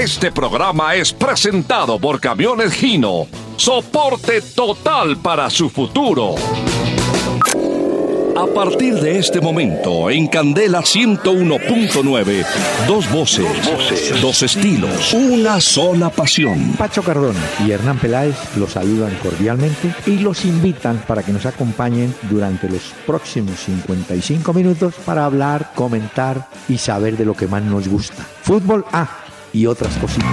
Este programa es presentado por Camiones Gino. Soporte total para su futuro. A partir de este momento, en Candela 101.9, dos voces, dos estilos, una sola pasión. Pacho Cardona y Hernán Peláez los saludan cordialmente y los invitan para que nos acompañen durante los próximos 55 minutos para hablar, comentar y saber de lo que más nos gusta. Fútbol A y otras cositas.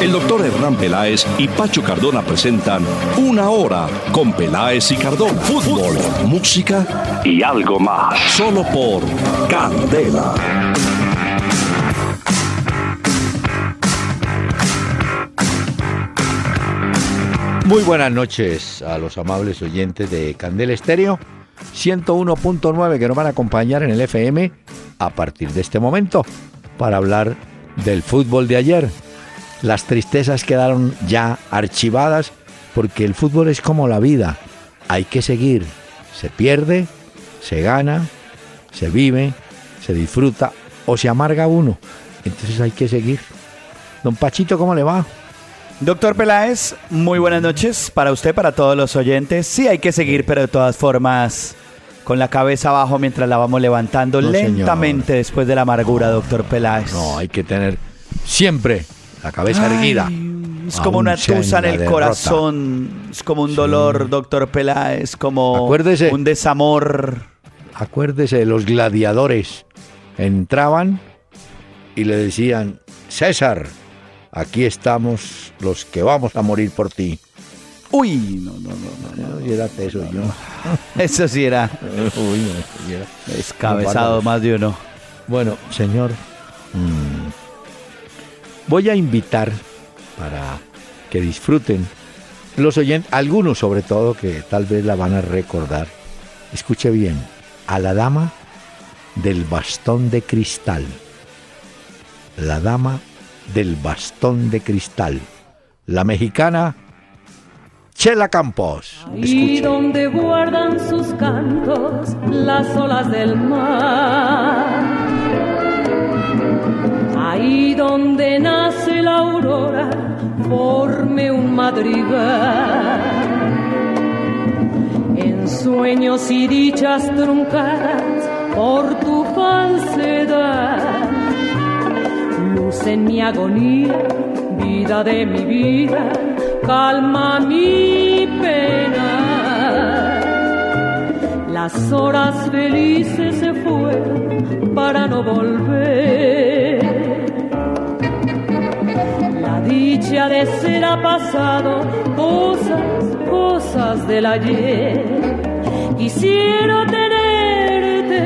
El doctor Hernán Peláez y Pacho Cardona presentan Una Hora con Peláez y Cardona. Fútbol, música y algo más. Solo por Candela. Muy buenas noches a los amables oyentes de Candela Estéreo 101.9 que nos van a acompañar en el FM a partir de este momento para hablar del fútbol de ayer. Las tristezas quedaron ya archivadas porque el fútbol es como la vida. Hay que seguir. Se pierde, se gana, se vive, se disfruta o se amarga uno. Entonces hay que seguir. Don Pachito, ¿cómo le va? Doctor Peláez, muy buenas noches para usted, para todos los oyentes. Sí, hay que seguir, pero de todas formas, con la cabeza abajo mientras la vamos levantando No, lentamente señor. después de la amargura, doctor Peláez. No, hay que tener siempre la cabeza Ay, erguida. Es como una tusa en el derrota. corazón, es como un dolor, doctor Peláez, como Acuérdese. un desamor. Acuérdese de los gladiadores. Entraban y le decían, César, aquí estamos los que vamos a morir por ti. Uy, no, no, no, no. No, era teso, yo. Eso sí era Uy, no, y era- descabezado más de uno. Bueno, señor, mm, voy a invitar para que disfruten los oyentes, algunos sobre todo que tal vez la van a recordar. Escuche bien, a la dama del bastón de cristal. La dama del bastón de cristal. La mexicana Chela Campos. Y donde guardan sus cantos las olas del mar. Ahí donde nace la aurora, forme un madrigal. En sueños y dichas truncadas por tu falsedad. Luz en mi agonía, vida de mi vida, calma mi pena. Las horas felices se fueron para no volver. La dicha de ser ha pasado, cosas, cosas del ayer. Quisiera tenerte,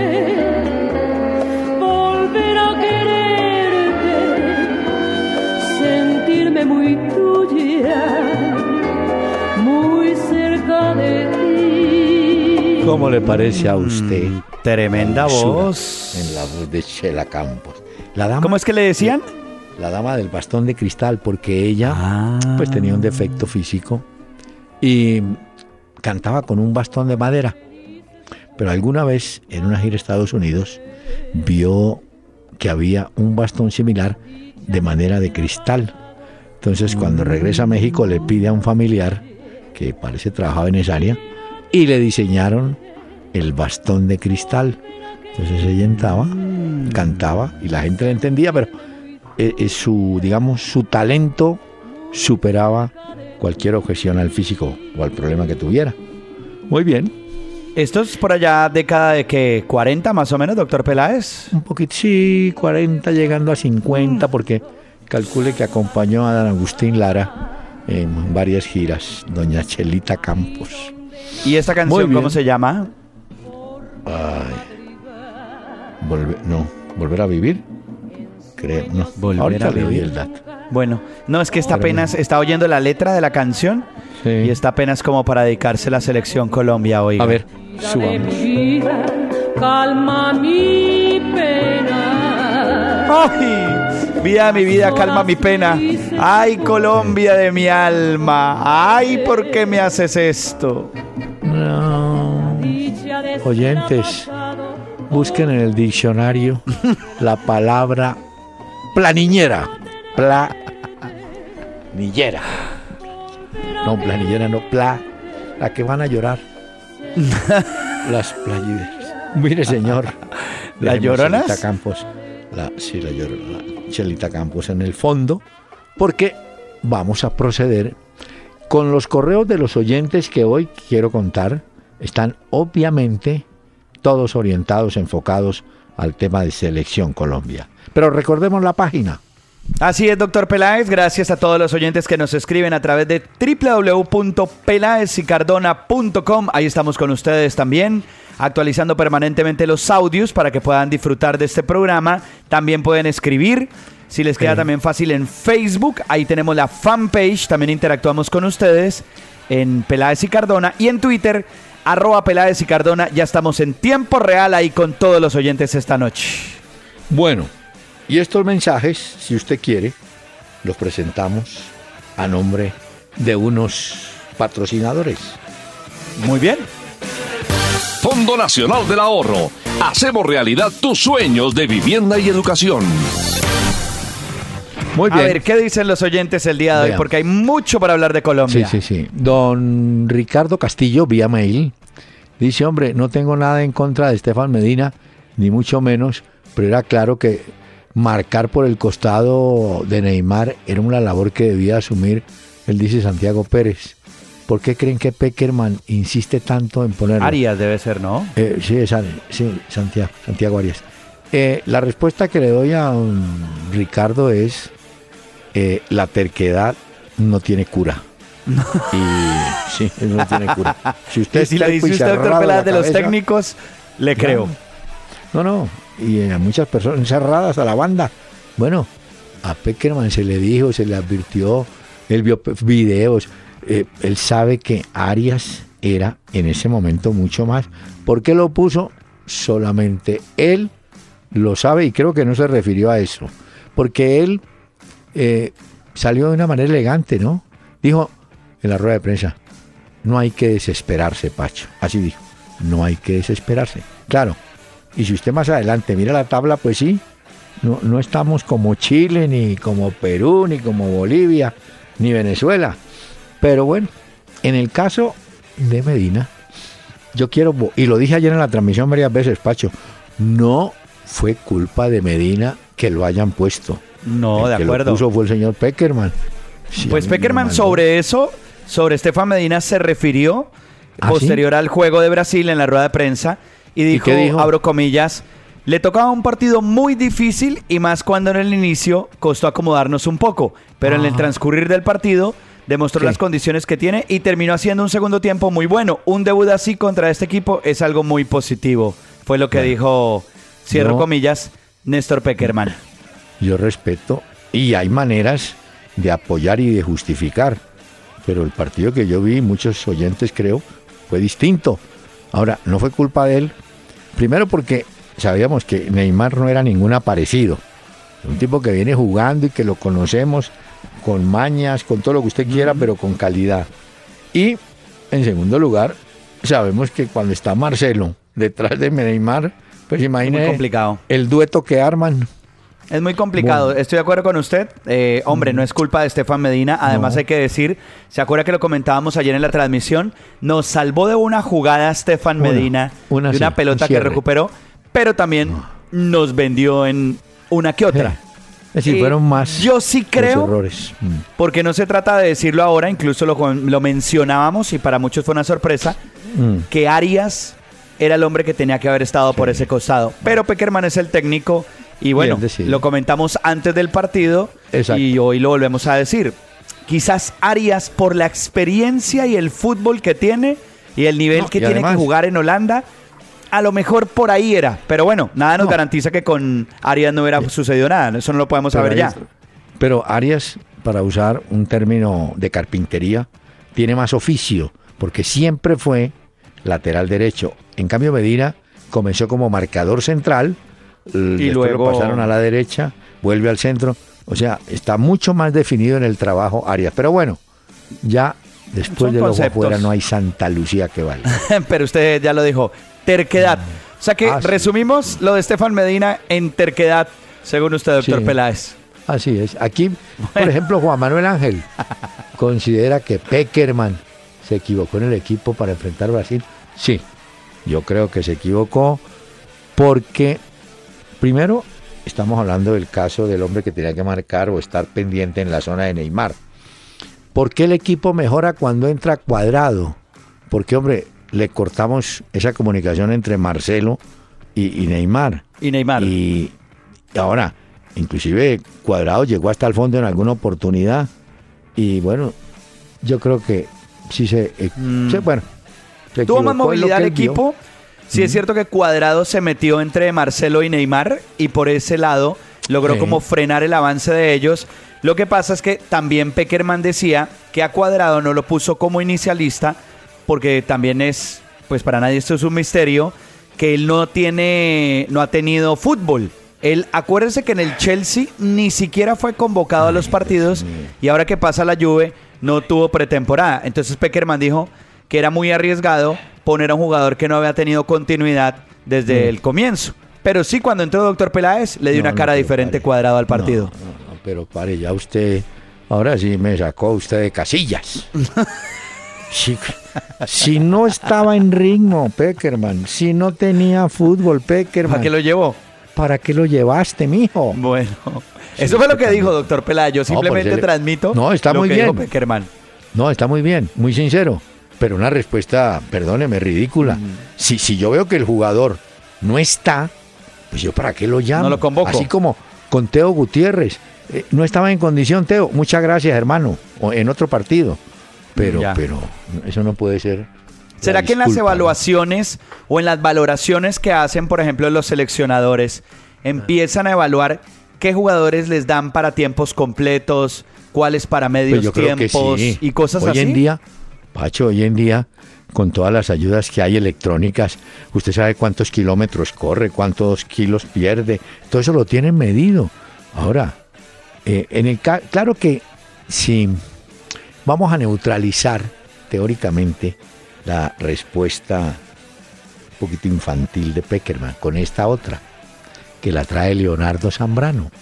¿Cómo le parece a usted? Tremenda Hermosura voz. En la voz de Chela Campos. La dama, ¿Cómo es que le decían? la dama del bastón de cristal, porque ella Ah. pues tenía un defecto físico y cantaba con un bastón de madera. Pero alguna vez en una gira a Estados Unidos vio que había un bastón similar de madera de cristal. Entonces cuando regresa a México le pide a un familiar que parece trabajaba en esa área y le diseñaron el bastón de cristal. Entonces ella entraba, cantaba y la gente le entendía, pero eh, eh, su, digamos, su talento superaba cualquier objeción al físico o al problema que tuviera. Muy bien, Esto es por allá década de que 40 más o menos, doctor Peláez. un poquito, sí, 40 llegando a 50, porque calcule que acompañó a Dan Agustín Lara en varias giras, doña Chelita Campos. ¿Y esta canción cómo se llama? Volver, no, volver a vivir, creo, no. Volver Ahorita a vivir. el dato. Bueno, no, es que está apenas, está oyendo la letra de la canción Sí. y está apenas como para dedicarse a la selección Colombia hoy. A ver, subamos. calma mi pena. ¡Ay! Vida de mi vida, calma mi pena. ¡Ay, Colombia de mi alma! ¡Ay, por qué me haces esto! No. Oyentes, busquen en el diccionario la palabra planiñera. planillera. No, planillera, no, pla. La que van a llorar. Las playilleras. Mire, señor. ¿Las Dejemos lloronas? Chelita Campos. La, sí. Chelita Campos en el fondo. Porque vamos a proceder con los correos de los oyentes que hoy quiero contar. Están obviamente todos orientados, enfocados al tema de selección Colombia. Pero recordemos la página. Así es, doctor Peláez. Gracias a todos los oyentes que nos escriben a través de www.pelaezicardona.com. Ahí estamos con ustedes también, actualizando permanentemente los audios para que puedan disfrutar de este programa. También pueden escribir. Si les queda Sí. también fácil en Facebook, ahí tenemos la fanpage. También interactuamos con ustedes en Peláez y Cardona. Y en Twitter, arroba Peláez y Cardona. Ya estamos en tiempo real ahí con todos los oyentes esta noche. Bueno, y estos mensajes, si usted quiere, los presentamos a nombre de unos patrocinadores. Muy bien. Fondo Nacional del Ahorro. Hacemos realidad tus sueños de vivienda y educación. Muy A ver, ¿qué dicen los oyentes el día de hoy? Porque hay mucho para hablar de Sí, Colombia. sí, sí. Don Ricardo Castillo, vía mail, dice, hombre, no tengo nada en contra de Estefan Medina, ni mucho menos, pero era claro que marcar por el costado de Neymar era una labor que debía asumir, él dice Santiago Pérez. ¿Por qué creen que Peckerman insiste tanto en ponerlo? Arias debe ser, ¿no? Eh, sí, es sí, Santiago, Santiago Arias. Eh, la respuesta que le doy a Ricardo es eh, la terquedad no tiene cura. Y sí, no tiene cura. Si usted si le dice usted, de los técnicos, le creo. No, no. Y a muchas personas encerradas a la banda. Bueno, a Peckerman se le dijo, se le advirtió, él vio videos. eh, él sabe que Arias era en ese momento mucho más. ¿Por qué lo puso? Solamente él lo sabe y creo que no se refirió a eso. Porque él eh, salió de una manera elegante, ¿no? Dijo en la rueda de prensa, no hay que desesperarse, Pacho. Así dijo, no hay que desesperarse. Claro, y si usted más adelante mira la tabla, pues sí, no, no estamos como Chile, ni como Perú, ni como Bolivia, ni Venezuela. Pero bueno, en el caso de Medina, yo quiero, y lo dije ayer en la transmisión varias veces, Pacho, no fue culpa de Medina que lo hayan puesto. No, El de que lo acuerdo. puso fue el señor Peckerman. Pues Peckerman sobre eso, sobre Estefan Medina, se refirió ¿Ah, posterior al juego de Brasil en la rueda de prensa y dijo, abro comillas, le tocaba un partido muy difícil y más cuando en el inicio costó acomodarnos un poco, pero en el Ah. transcurrir del partido demostró Sí. las condiciones que tiene y terminó haciendo un segundo tiempo muy bueno. Un debut así contra este equipo es algo muy positivo, fue lo que Bueno. dijo, cierro No. comillas, Néstor Peckerman. Yo respeto y hay maneras de apoyar y de justificar. Pero el partido que yo vi, muchos oyentes creo, fue distinto. Ahora, no fue culpa de él. Primero porque sabíamos que Neymar no era ningún aparecido. Un tipo que viene jugando y que lo conocemos con mañas, con todo lo que usted quiera, pero con calidad. Y en segundo lugar, sabemos que cuando está Marcelo detrás de Neymar, pues imagine complicado. el dueto que arman. Es muy complicado, Bueno. estoy de acuerdo con usted. Eh, hombre, no es culpa de Estefan Medina. Además, No. hay que decir, ¿se acuerda que lo comentábamos ayer en la transmisión? Nos salvó de una jugada Estefan Medina, una de una sí, pelota un que recuperó, pero también nos vendió en una que otra. Es decir, fueron más yo sí los creo- errores. Mm. Porque no se trata de decirlo ahora, incluso lo, lo mencionábamos y para muchos fue una sorpresa, Mm. que Arias era el hombre que tenía que haber estado por ese costado. Pero Peckerman es el técnico y bueno, Bien lo comentamos antes del partido Exacto. y hoy lo volvemos a decir. Quizás Arias por la experiencia y el fútbol que tiene y el nivel No, que tiene que jugar en Holanda, a lo mejor por ahí era. Pero bueno, nada nos No. garantiza que con Arias no hubiera sucedido nada. Eso no lo podemos Pero saber ya. Pero Arias, para usar un término de carpintería, tiene más oficio, porque siempre fue lateral derecho. En cambio, Medina comenzó como marcador central, Y luego- lo pasaron a la derecha, vuelve al centro. O sea, está mucho más definido en el trabajo Arias. Pero bueno, ya después ojo conceptos. afuera no hay Santa Lucía que valga. Pero usted ya lo dijo, terquedad. O sea que Ah, sí. resumimos lo de Estefan Medina en terquedad, según usted, doctor Sí. Peláez. Así es. Aquí, por ejemplo, Juan Manuel Ángel considera que Peckerman se equivocó en el equipo para enfrentar a Brasil. Sí, yo creo que se equivocó porque, primero, estamos hablando del caso del hombre que tenía que marcar o estar pendiente en la zona de Neymar. ¿Por qué el equipo mejora cuando entra cuadrado? Porque, hombre, le cortamos esa comunicación entre Marcelo y, y Neymar. Y Neymar. Y ahora, inclusive Cuadrado llegó hasta el fondo en alguna oportunidad. Y bueno, yo creo que sí se... eh, Mm. se- bueno. se Tuvo más movilidad el vio. Sí es cierto que Cuadrado se metió entre Marcelo y Neymar y por ese lado logró Sí. como frenar el avance de ellos. Lo que pasa es que también Peckerman decía que a Cuadrado no lo puso como inicialista porque también es, pues para nadie esto es un misterio, que él no tiene, no ha tenido fútbol. Él, acuérdense que en el Chelsea ni siquiera fue convocado a los partidos y ahora que pasa la Juve no tuvo pretemporada. Entonces Peckerman dijo que era muy arriesgado poner a un jugador que no había tenido continuidad desde el comienzo. Pero sí, cuando entró Doctor Peláez, le dio No, una cara diferente pare. cuadrado al partido. No, pero pare, ya usted, ahora sí me sacó usted de casillas. Si, si no estaba en ritmo, Peckerman, si no tenía fútbol, Peckerman, ¿Para qué lo llevó? ¿para qué lo llevaste, mijo? Bueno, eso fue lo que dijo Doctor Peláez. Yo simplemente transmito No, está lo muy que dijo bien. Peckerman. No, está muy bien, muy sincero, pero una respuesta, perdóneme, ridícula. Si, si yo veo que el jugador no está, pues yo para qué lo llamo. No lo convoco. Así como con Teo Gutiérrez. Eh, no estaba en condición, Teo. Muchas gracias, hermano. O en otro partido. Pero, Ya. pero eso no puede ser. ¿Será que en las evaluaciones o en las valoraciones que hacen, por ejemplo, los seleccionadores, empiezan a evaluar qué jugadores les dan para tiempos completos, cuáles para medios Pues que tiempos sí. y cosas hoy así? en día, Pacho, hoy en día, con todas las ayudas que hay electrónicas, usted sabe cuántos kilómetros corre, cuántos kilos pierde, todo eso lo tienen medido. Ahora, eh, en el claro que si vamos a neutralizar teóricamente la respuesta un poquito infantil de Peckerman con esta otra, que la trae Leonardo Zambrano.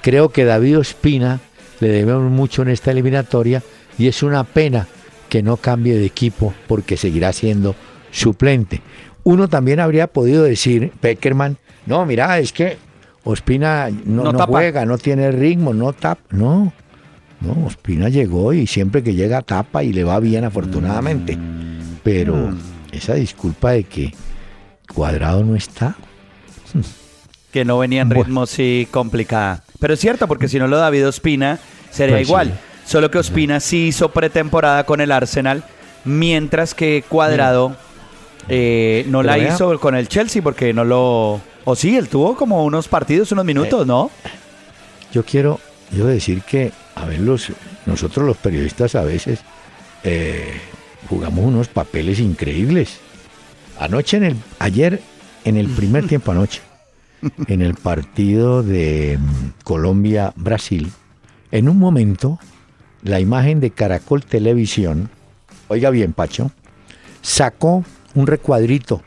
Creo que David Ospina le debemos mucho en esta eliminatoria y es una pena que no cambie de equipo porque seguirá siendo suplente. Uno también habría podido decir, Peckerman, no, mira, es que Ospina no, No no tapa. juega, no tiene ritmo, no tapa. No, no, Ospina llegó y siempre que llega tapa y le va bien afortunadamente. Pero esa disculpa de que Cuadrado no está, Que no venía en Bueno. ritmo sí complicada. Pero es cierto, porque si no lo David Ospina sería Pues sí. Solo que Ospina sí hizo pretemporada con el Arsenal, mientras que Cuadrado eh, no la vea. hizo con el Chelsea porque no lo... O sí, él tuvo como unos partidos, unos minutos, Eh, ¿no? yo quiero yo decir que a ver los nosotros los periodistas a veces eh, jugamos unos papeles increíbles anoche en el ayer en el primer tiempo anoche en el partido de Colombia Brasil en un momento la imagen de Caracol Televisión oiga bien Pacho sacó un recuadrito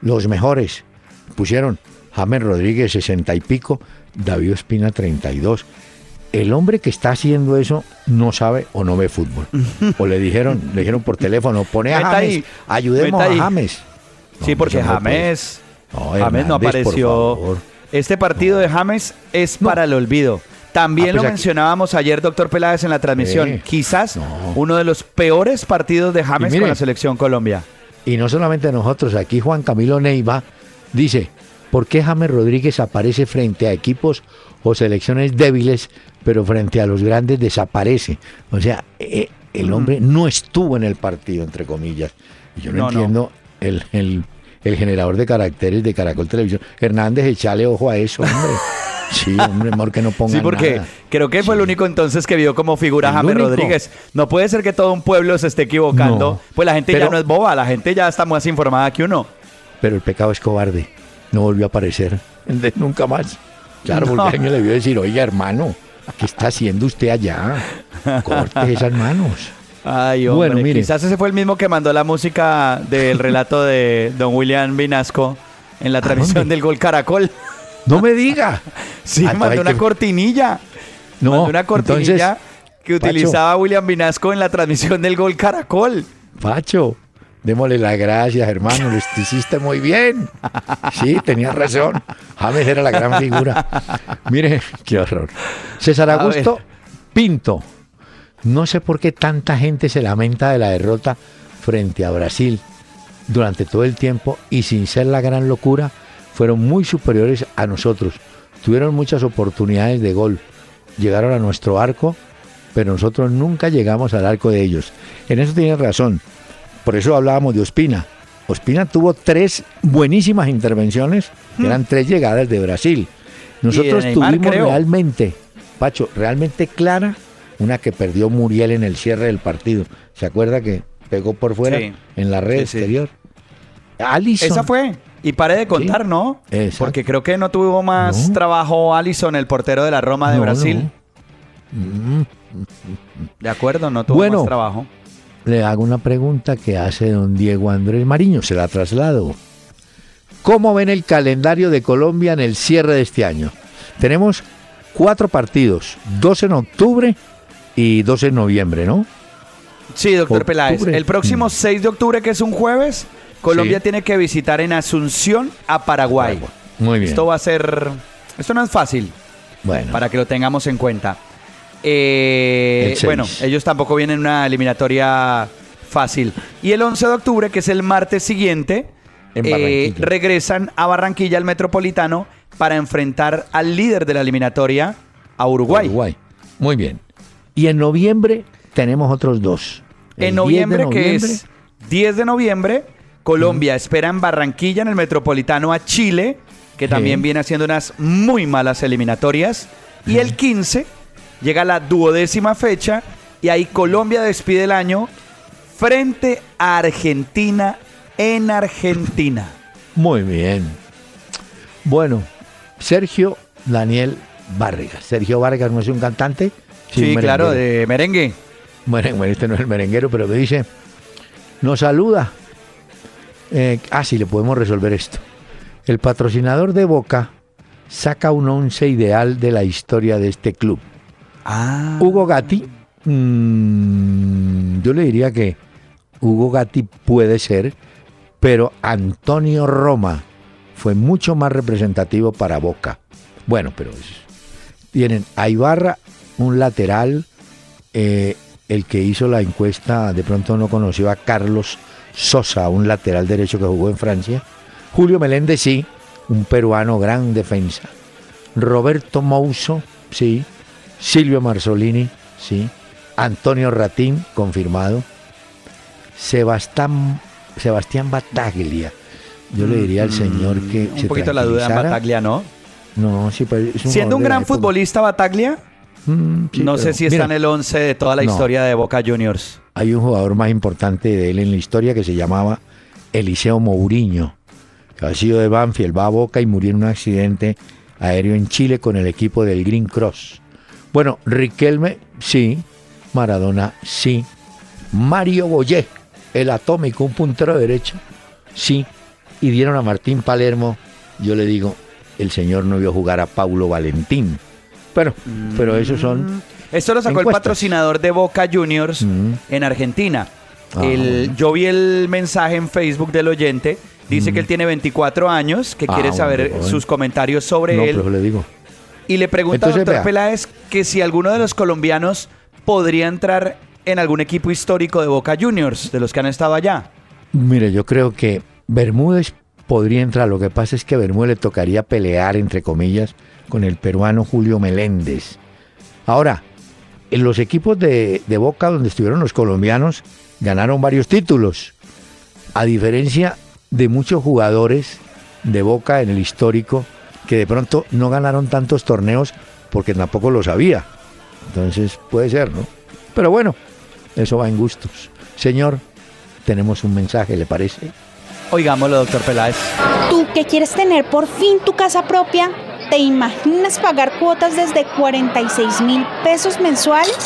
los mejores pusieron James Rodríguez 60 y pico, David Espina 32. El hombre que está haciendo eso no sabe o no ve fútbol. O le dijeron, le dijeron por teléfono, pone a James, ayudemos a James. No, sí, porque puede. James... No, James no apareció. Este partido de James es para el olvido. También Ah, pues lo aquí- mencionábamos ayer, doctor Peláez, en la transmisión. Sí. Quizás No. uno de los peores partidos de James mire- con la selección Colombia. Y no solamente nosotros, aquí Juan Camilo Neiva dice, ¿por qué James Rodríguez aparece frente a equipos o selecciones débiles, pero frente a los grandes desaparece? O sea, eh, el hombre no estuvo en el partido, entre comillas. Y yo no, No, no. entiendo El, el- el generador de caracteres de Caracol Televisión. Hernández, echale ojo a eso, hombre. Sí, hombre, mejor que no ponga Sí, porque nada. creo que fue el único entonces que vio como figura El James único. Rodríguez. No puede ser que todo un pueblo se esté equivocando. No. Pues la gente ya Pero- no es boba, la gente ya está más informada que uno. Pero el pecado es cobarde. No volvió a aparecer. De- nunca más. Claro, No. porque alguien le vio decir, oiga, hermano, ¿qué está haciendo usted allá? Corte esas manos. Ay, hombre, Bueno, mire. quizás ese fue el mismo que mandó la música del relato de Don William Vinasco en la ¿A transmisión del Gol Caracol. No me diga. Sí, Ah, mandó una que- cortinilla. No, mandó una cortinilla entonces, que Pacho. utilizaba William Vinasco en la transmisión del gol Caracol. Pacho, démosle las gracias, hermano. Lo hiciste muy bien. Sí, tenías razón. James era la gran figura. Mire, qué horror. César Augusto. Pinto. No sé por qué tanta gente se lamenta de la derrota frente a Brasil. Durante todo el tiempo y sin ser la gran locura, fueron muy superiores a nosotros. Tuvieron muchas oportunidades de gol. Llegaron a nuestro arco, pero nosotros nunca llegamos al arco de ellos. En eso tienes razón. Por eso hablábamos de Ospina. Ospina tuvo tres buenísimas intervenciones, que eran tres llegadas de Brasil. Nosotros Neymar, tuvimos creo. realmente, Pacho, realmente clara, una que perdió Muriel en el cierre del partido. ¿Se acuerda que pegó por fuera Sí. en la red Sí, sí. exterior? Alisson. Esa fue. Y pare de contar, Sí. ¿no? Exacto. Porque creo que no tuvo más No. trabajo Allison, el portero de la Roma de No, Brasil. no. Mm. De acuerdo, no tuvo Bueno. más trabajo. Le hago una pregunta que hace don Diego Andrés Mariño, se la traslado. ¿Cómo ven el calendario de Colombia en el cierre de este año? Tenemos cuatro partidos, dos en octubre y dos en noviembre, ¿no? Sí, doctor Octubre. Peláez. El próximo Mm. 6 de octubre, que es un jueves, Colombia Sí. tiene que visitar en Asunción a Paraguay. Muy bien. Esto va a ser... Esto no es fácil, bueno, para que lo tengamos en cuenta. Eh, El bueno, ellos tampoco vienen en una eliminatoria fácil. Y el 11 de octubre, que es el martes siguiente, En eh, regresan a Barranquilla, al Metropolitano, para enfrentar al líder de la eliminatoria, a Uruguay. Uruguay. Muy bien. Y en noviembre tenemos otros dos. El 10 En de noviembre, que noviembre, es 10 de noviembre, Colombia espera en Barranquilla, en el Metropolitano, a Chile, que también viene haciendo unas muy malas eliminatorias. Y el 15 llega la duodécima fecha y ahí Colombia despide el año frente a Argentina en Argentina. Muy bien. Bueno, Sergio Daniel Vargas. Sergio Vargas no es un cantante. Sí, claro, de merengue. Bueno, bueno, este no es el merenguero, pero me dice, nos saluda. Eh, ah, sí, le podemos resolver esto. El patrocinador de Boca saca un once ideal de la historia de este club. Ah. Hugo Gatti, mm, yo le diría que Hugo Gatti puede ser, pero Antonio Roma fue mucho más representativo para Boca. Bueno, pero es- tienen a Ibarra, un lateral, eh, el que hizo la encuesta de pronto no conoció a Carlos Sosa, un lateral derecho que jugó en Francia. Julio Meléndez, sí, un peruano, gran defensa. Roberto Mouso, sí. Silvio Marzolini, sí. Antonio Ratín, confirmado. Sebastián, Sebastián Bataglia. Yo le diría al señor que Mm, Un se poquito la duda en tranquilizara. Bataglia, ¿no? No, sí, pero es Siendo un de la gran futbolista Bataglia, Mm, sí, no pero sé si está mira, en el 11 de toda la No. historia de Boca Juniors. Hay un jugador más importante de él en la historia que se llamaba Eliseo Mourinho, que ha sido de Banfield, va a Boca y murió en un accidente aéreo en Chile con el equipo del Green Cross. Bueno, Riquelme, sí. Maradona, sí. Mario Boyé, el atómico, un puntero derecho, sí. Y dieron a Martín Palermo, yo le digo, el señor no vio jugar a Paulo Valentín. Pero, pero esos son... Esto lo sacó el patrocinador de Boca Juniors Mm. en Argentina. Ah, El- bueno. Yo vi el mensaje en Facebook del oyente. Dice que él tiene 24 años, que Ah, quiere bueno, saber sus comentarios sobre No, él. pero le digo. Y le pregunta Entonces, a doctor vea. Peláez que si alguno de los colombianos podría entrar en algún equipo histórico de Boca Juniors, de los que han estado allá. Mire, yo creo que Bermúdez podría entrar. Lo que pasa es que a Bermúdez le tocaría pelear, entre comillas, con el peruano Julio Meléndez. Ahora, en los equipos de, de Boca donde estuvieron los colombianos, ganaron varios títulos. A diferencia de muchos jugadores de Boca en el histórico, que de pronto no ganaron tantos torneos porque tampoco lo sabía. Entonces puede ser, ¿no? Pero bueno, eso va en gustos. Señor, tenemos un mensaje, ¿le parece? Oigámoslo, doctor Peláez. ¿Tú que quieres tener por fin tu casa propia? ¿Te imaginas pagar cuotas desde 46 mil pesos mensuales?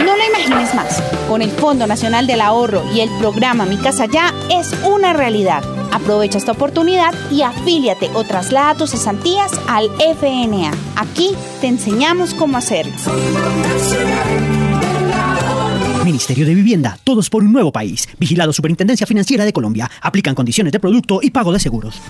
No lo imagines más. Con el Fondo Nacional del Ahorro y el programa Mi Casa Ya es una realidad. Aprovecha esta oportunidad y afíliate o traslada tus cesantías al FNA. Aquí te enseñamos cómo hacerlo. Ministerio de Vivienda, todos por un nuevo país. Vigilado Superintendencia Financiera de Colombia. Aplican condiciones de producto y pago de seguros.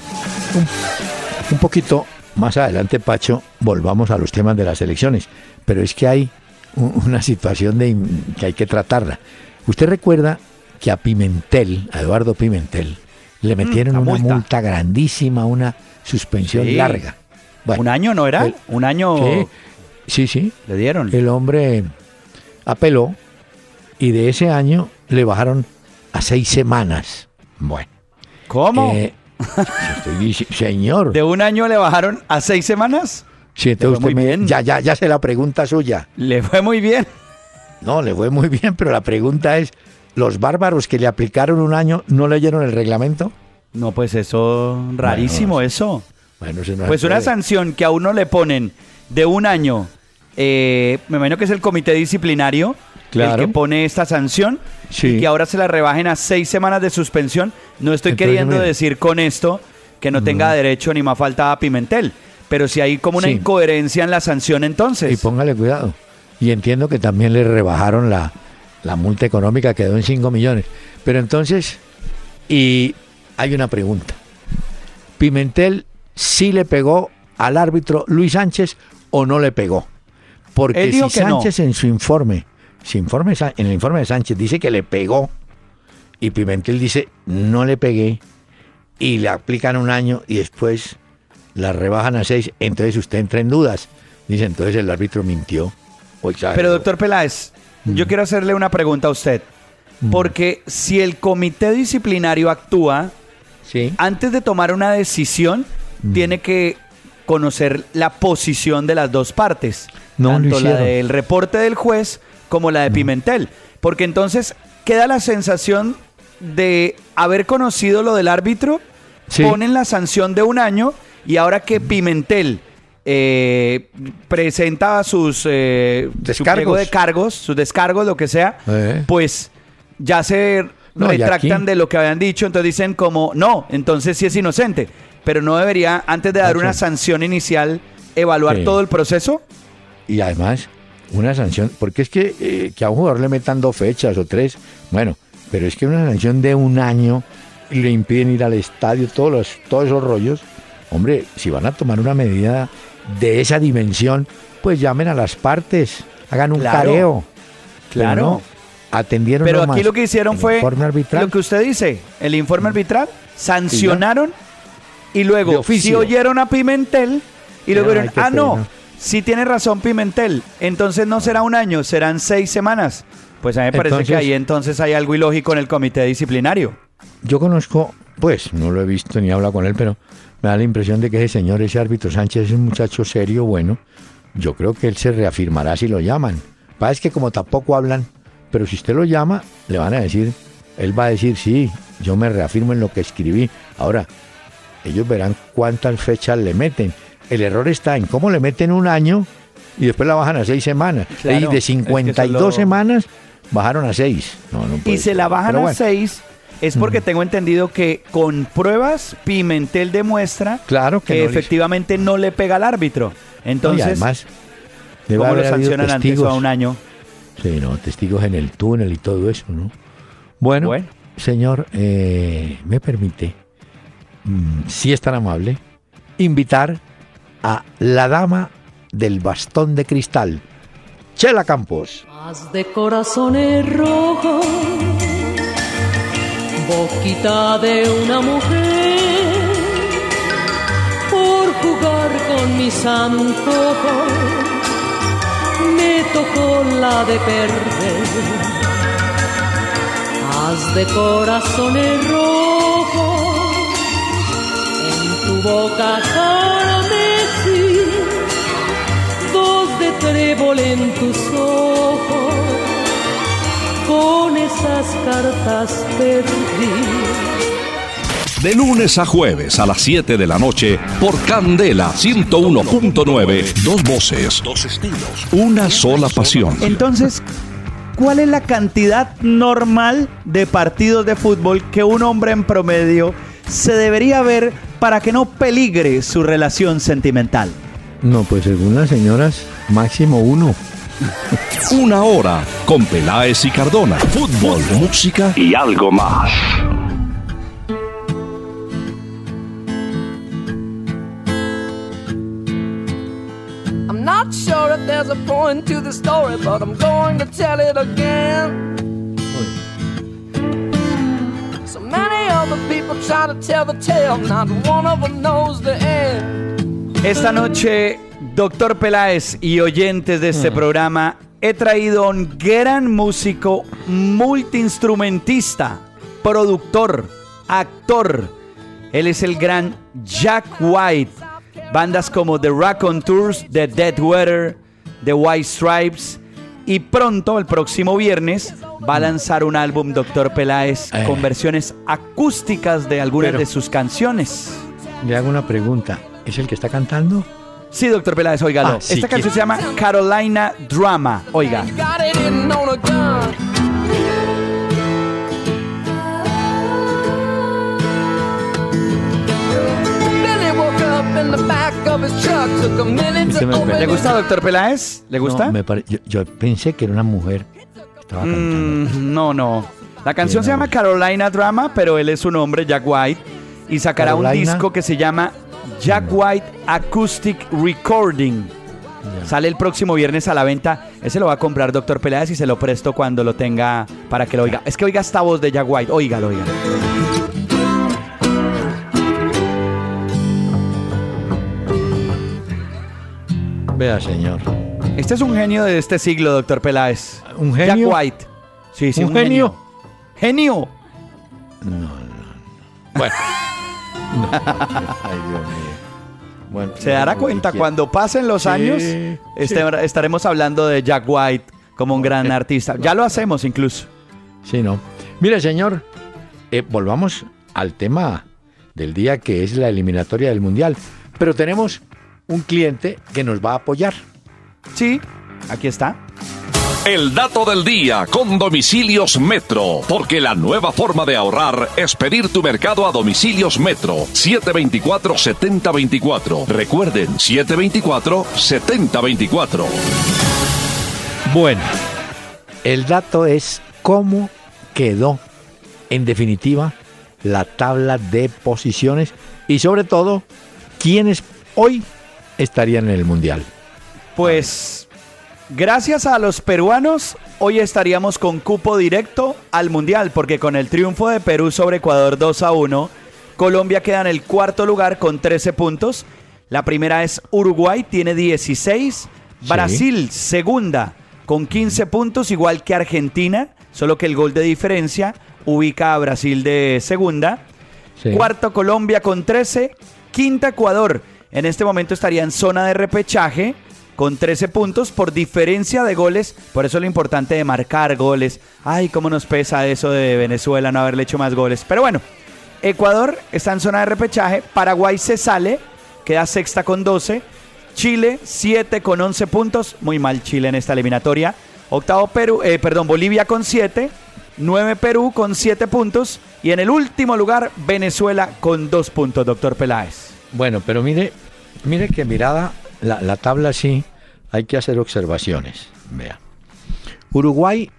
Un poquito más adelante, Pacho, volvamos a los temas de las elecciones. Pero es que hay una situación de, que hay que tratarla. Usted recuerda que a Pimentel, a Eduardo Pimentel, le metieron la una multa. multa. grandísima, una suspensión Sí. larga. Bueno, ¿Un año no era? el- ¿Un año Sí, sí, sí. le dieron? El hombre apeló y de ese año le bajaron a seis semanas. Bueno. ¿Cómo? eh, estoy señor. ¿De un año le bajaron a seis semanas? Sí, entonces usted muy me- bien. ya, ya, ya sé la pregunta suya. Le fue muy bien. No, le fue muy bien, pero la pregunta es, ¿los bárbaros que le aplicaron un año no leyeron el reglamento? No, pues eso, rarísimo Bueno, eso. Bueno, no se Pues una sanción que a uno le ponen de un año, eh, me imagino que es el comité disciplinario Claro. el que pone esta sanción Sí. y que ahora se la rebajen a seis semanas de suspensión. No estoy Entonces, queriendo decir con esto que no tenga derecho ni más falta a Pimentel, pero si hay como una Sí. incoherencia en la sanción entonces. Y póngale cuidado. Y entiendo que también le rebajaron la, la multa económica, quedó en 5 millones. Pero entonces, y hay una pregunta. ¿Pimentel sí le pegó al árbitro Luis Sánchez o no le pegó? Porque si no. Sánchez en su informe, su informe, en el informe de Sánchez dice que le pegó y Pimentel dice no le pegué y le aplican un año y después la rebajan a seis, entonces usted entra en dudas. Dice, entonces el árbitro mintió. o. Pero doctor Peláez, Mm. yo quiero hacerle una pregunta a usted. Porque si el comité disciplinario actúa, Sí. antes de tomar una decisión, Mm. tiene que conocer la posición de las dos partes. No tanto la del reporte del juez como la de Pimentel. Porque entonces queda la sensación de haber conocido lo del árbitro, Sí. ponen la sanción de un año y ahora que Pimentel eh, presenta sus eh, Descargos. de cargos, sus descargos, lo que sea, Eh. pues ya se No, retractan de lo que habían dicho, entonces dicen como, no, entonces sí es inocente, pero no debería, antes de dar una sanción inicial, evaluar Sí. todo el proceso. Y además, una sanción, porque es que, eh, que a un jugador le metan dos fechas o tres, bueno, pero es que una sanción de un año le impiden ir al estadio, todos, los, todos esos rollos, hombre, si van a tomar una medida de esa dimensión, pues llamen a las partes, hagan un Claro. careo. Claro. no, atendieron Pero aquí lo que hicieron el fue informe arbitral. lo que usted dice, el informe arbitral, sancionaron y luego si oyeron a Pimentel y luego dijeron, ah, no, si tiene razón Pimentel, entonces no será un año, serán seis semanas. Pues a mí me parece que ahí entonces hay algo ilógico en el comité disciplinario. Yo conozco, pues, no lo he visto ni he hablado con él, pero me da la impresión de que ese señor, ese árbitro Sánchez, es un muchacho serio, bueno. Yo creo que él se reafirmará si lo llaman. Pasa es que como tampoco hablan, pero si usted lo llama, le van a decir, él va a decir, sí, yo me reafirmo en lo que escribí. Ahora, ellos verán cuántas fechas le meten. El error está en cómo le meten un año y después la bajan a seis semanas. Claro, y es que de eso 52 lo- semanas bajaron a seis. No, no y se la bajan a seis es porque tengo entendido que con pruebas Pimentel demuestra Claro que que, no efectivamente no le pega al árbitro. Entonces, y además, ¿cómo lo sancionan antes testigos. a un año? Sí, no, testigos en el túnel y todo eso, ¿no? Bueno, Bueno. señor, eh, me permite, mm, si es tan amable, invitar a la dama del bastón de cristal, Chela Campos. Haz de corazones rojos, boquita de una mujer, por jugar con mis antojos, me tocó la de perder. Haz de corazones rojos, en tu boca de trébol en tus ojos, con esas cartas perdí. De lunes a jueves a las 7 de la noche por Candela 101.9. Dos voces, dos estilos, una sola pasión. Entonces, ¿cuál es la cantidad normal de partidos de fútbol que un hombre en promedio se debería ver para que no peligre su relación sentimental? No, pues según las señoras, máximo uno. Una hora con Peláez y Cardona. Fútbol, música y algo más. I'm not sure if there's a point to the story, but I'm going to tell it again. So many other people try to tell the tale, not one of them knows the end. Esta noche, doctor Peláez y oyentes de este programa, he traído a un gran músico, multiinstrumentista, productor, actor. Él es el gran Jack White. Bandas como The Rock on Tours, The Dead Weather, The White Stripes. Y pronto, el próximo viernes, va a lanzar un álbum, Doctor Peláez, Eh. con versiones acústicas de algunas Pero- de sus canciones. Le hago una pregunta. ¿Es el que está cantando? Sí, doctor Peláez, óigalo. Ah, sí, Esta canción que- se llama Carolina Drama. Oiga. ¿Le gusta, doctor Peláez? ¿Le gusta? No, me pare- yo, yo pensé que era una mujer que estaba cantando. Mm, no, no. La canción se llama Carolina Drama, pero él es un hombre, Jack White, y sacará un disco que se llama Jack White Acoustic Recording. Sale el próximo viernes a la venta. Ese lo va a comprar Doctor Peláez y se lo presto cuando lo tenga para que lo oiga. Es que oiga esta voz de Jack White. Óigalo, oiga. Vea, señor. Este es un genio de este siglo, Doctor Peláez. ¿Un genio? Jack White. Sí, sí, ¿Un un, genio. genio? Genio. Bueno. No. Ay, Dios mío. Bueno, Se dará cuenta cuando pasen los Sí, años, este- estaremos hablando de Jack White como un gran artista. Ya lo hacemos incluso. Sí, no. Mire, señor, eh, volvamos al tema del día que es la eliminatoria del Mundial. Pero tenemos un cliente que nos va a apoyar. Sí, aquí está. El dato del día con Domicilios Metro, porque la nueva forma de ahorrar es pedir tu mercado a Domicilios Metro 724-7024. Recuerden, 724-7024. Bueno, el dato es cómo quedó, en definitiva, la tabla de posiciones y sobre todo, quiénes hoy estarían en el Mundial. Pues gracias a los peruanos, hoy estaríamos con cupo directo al Mundial, porque con el triunfo de Perú sobre Ecuador 2 a 1, Colombia queda en el cuarto lugar con 13 puntos. La primera es Uruguay, tiene 16. Brasil, segunda, con 15 puntos, igual que Argentina, solo que el gol de diferencia ubica a Brasil de segunda. Sí. Cuarto Colombia con 13. Quinta Ecuador. En este momento estaría en zona de repechaje con 13 puntos por diferencia de goles. Por eso lo importante de marcar goles. Ay, cómo nos pesa eso de Venezuela no haberle hecho más goles. Pero bueno, Ecuador está en zona de repechaje. Paraguay se sale, queda sexta con 12. Chile, 7 con 11 puntos. Muy mal Chile en esta eliminatoria. Octavo Perú, eh, perdón, Bolivia con 7. 9 Perú con 7 puntos. Y en el último lugar, Venezuela con 2 puntos, doctor Peláez. Bueno, pero mire, mire que mirada la, la tabla sí, hay que hacer observaciones. Vea. Uruguay,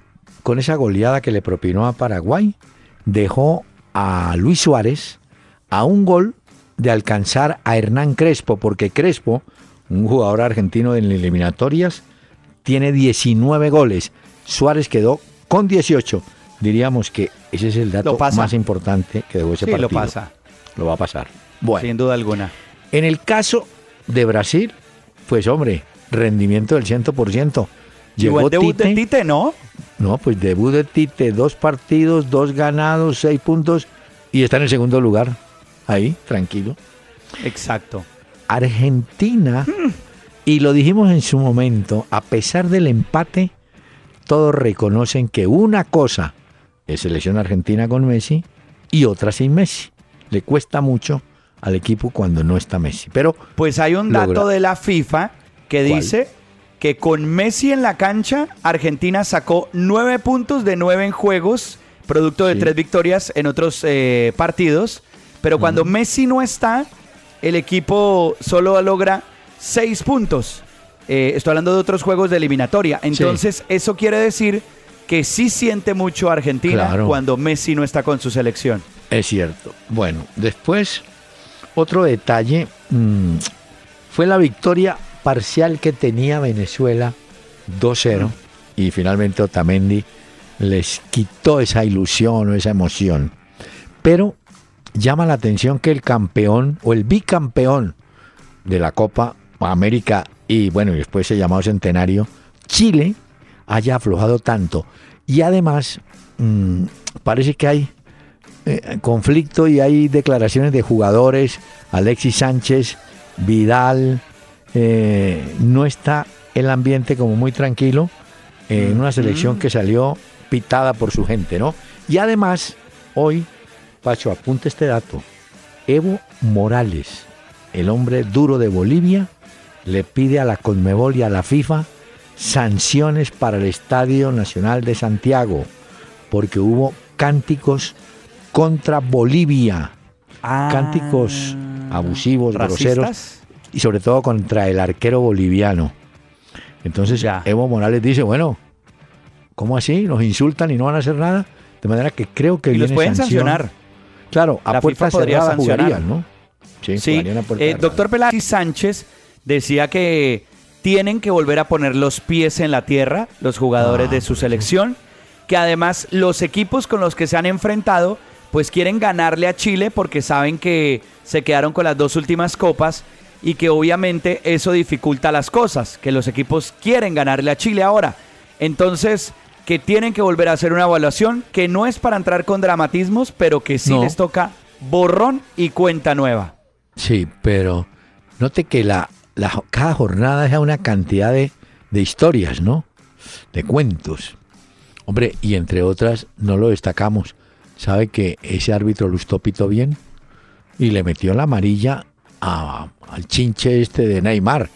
con esa goleada que le propinó a Paraguay, dejó a Luis Suárez a un gol de alcanzar a Hernán Crespo, porque Crespo, un jugador argentino en eliminatorias, tiene 19 goles. Suárez quedó con 18. Diríamos que ese es el dato más importante que dejó ese Sí, partido. lo pasa, Lo va a pasar. Bueno. sin duda alguna. En el caso de Brasil, pues hombre, rendimiento del 100%. Llegó el debut de Tite. ¿no? No, pues debut de Tite, dos partidos, dos ganados, seis puntos y está en el segundo lugar. Ahí, tranquilo. Exacto. Argentina, y lo dijimos en su momento, a pesar del empate, todos reconocen que una cosa es selección argentina con Messi y otra sin Messi. Le cuesta mucho al equipo cuando no está Messi. Pero Pues hay un dato Logra- de la FIFA que ¿Cuál? dice que con Messi en la cancha, Argentina sacó 9 puntos de 9 en juegos, producto de Sí. tres victorias en otros eh, partidos. Pero cuando Messi no está, el equipo solo logra seis puntos. Eh, estoy hablando de otros juegos de eliminatoria. Entonces, eso quiere decir que sí siente mucho Argentina Claro. cuando Messi no está con su selección. Es cierto. Bueno, después, otro detalle mm, fue la victoria parcial que tenía Venezuela 2-0 y finalmente Otamendi les quitó esa ilusión o esa emoción. Pero llama la atención que el campeón o el bicampeón de la Copa América y bueno, y después se llamado Centenario, Chile haya aflojado tanto. Y además, mm, parece que hay eh, conflicto y hay declaraciones de jugadores, Alexis Sánchez, Vidal, eh, no está el ambiente como muy tranquilo en una selección que salió pitada por su gente, ¿no? Y además, hoy, Pacho, apunta este dato, Evo Morales, el hombre duro de Bolivia, le pide a la Conmebol y a la FIFA sanciones para el Estadio Nacional de Santiago, porque hubo cánticos contra Bolivia, cánticos abusivos, groseros, ¿Racistas? Y sobre todo contra el arquero boliviano. Entonces Ya. Evo Morales dice, bueno, ¿cómo así? ¿Nos insultan y no van a hacer nada? De manera que creo que Y los viene pueden sanción. sancionar. Claro, a La puerta FIFA podría cerrada sancionar. jugarían, ¿no? Sí, Sí, eh, doctor Peláez Sánchez decía que tienen que volver a poner los pies en la tierra los jugadores Ah, de su selección, que además los equipos con los que se han enfrentado pues quieren ganarle a Chile porque saben que se quedaron con las dos últimas copas y que obviamente eso dificulta las cosas, que los equipos quieren ganarle a Chile ahora. Entonces, que tienen que volver a hacer una evaluación que no es para entrar con dramatismos, pero que sí No. les toca borrón y cuenta nueva. Sí, pero note que la, la- cada jornada deja una cantidad de, de historias, ¿no? De cuentos. Hombre, y entre otras, no lo destacamos. ¿Sabe que ese árbitro Lustó pitó bien? Y le metió la amarilla a- al chinche este de Neymar.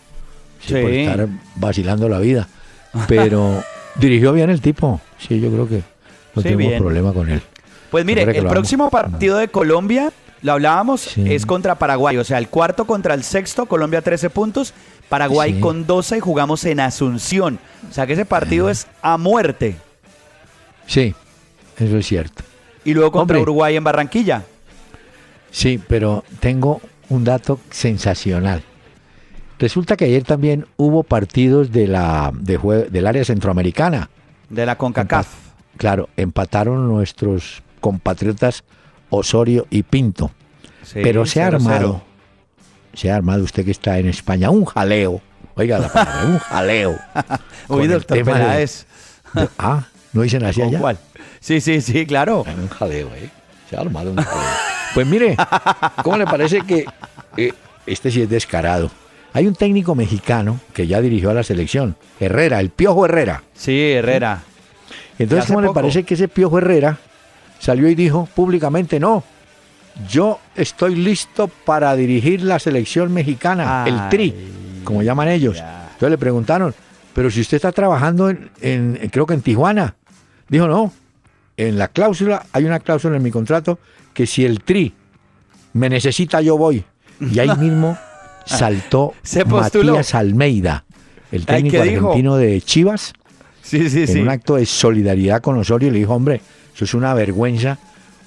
Sí, Por estar vacilando la vida. Pero dirigió bien el tipo. Sí, yo creo que no Sí, tengo problema con él. Pues mire, el próximo partido de Colombia, lo hablábamos, Sí. es contra Paraguay. O sea, el cuarto contra el sexto, Colombia 13 puntos, Paraguay Sí. con 12 y jugamos en Asunción. O sea que ese partido es a muerte. Sí, eso es cierto. Y luego contra Hombre. Uruguay en Barranquilla. Sí, pero tengo un dato sensacional. Resulta que ayer también hubo partidos de la, de jue- del área centroamericana. De la CONCACAF. Claro, empataron nuestros compatriotas Osorio y Pinto. Sí, pero se ha 0-0. armado, se ha armado usted que está en España, un jaleo. Oiga la palabra, un jaleo. Uy, el doctor tema de- Peláez. de- ah, ¿no dicen así ¿Con allá? cuál? Sí, sí, sí, claro. Un jaleo, ¿eh? Se. Pues mire, ¿cómo le parece que eh, este sí es descarado? Hay un técnico mexicano que ya dirigió a la selección, Herrera, el Piojo Herrera. Sí, Herrera. Entonces, ¿cómo le parece que ese Piojo Herrera salió y dijo públicamente, no, yo estoy listo para dirigir la selección mexicana, el TRI, como llaman ellos? ya. Entonces le preguntaron, pero si usted está trabajando en- creo que en Tijuana, dijo, no, en la cláusula, hay una cláusula en mi contrato que si el TRI me necesita, yo voy. Y ahí mismo saltó Se postuló. Matías Almeida, el técnico argentino de Chivas Sí, sí, en sí. un acto de solidaridad con Osorio le dijo, hombre, eso es una vergüenza,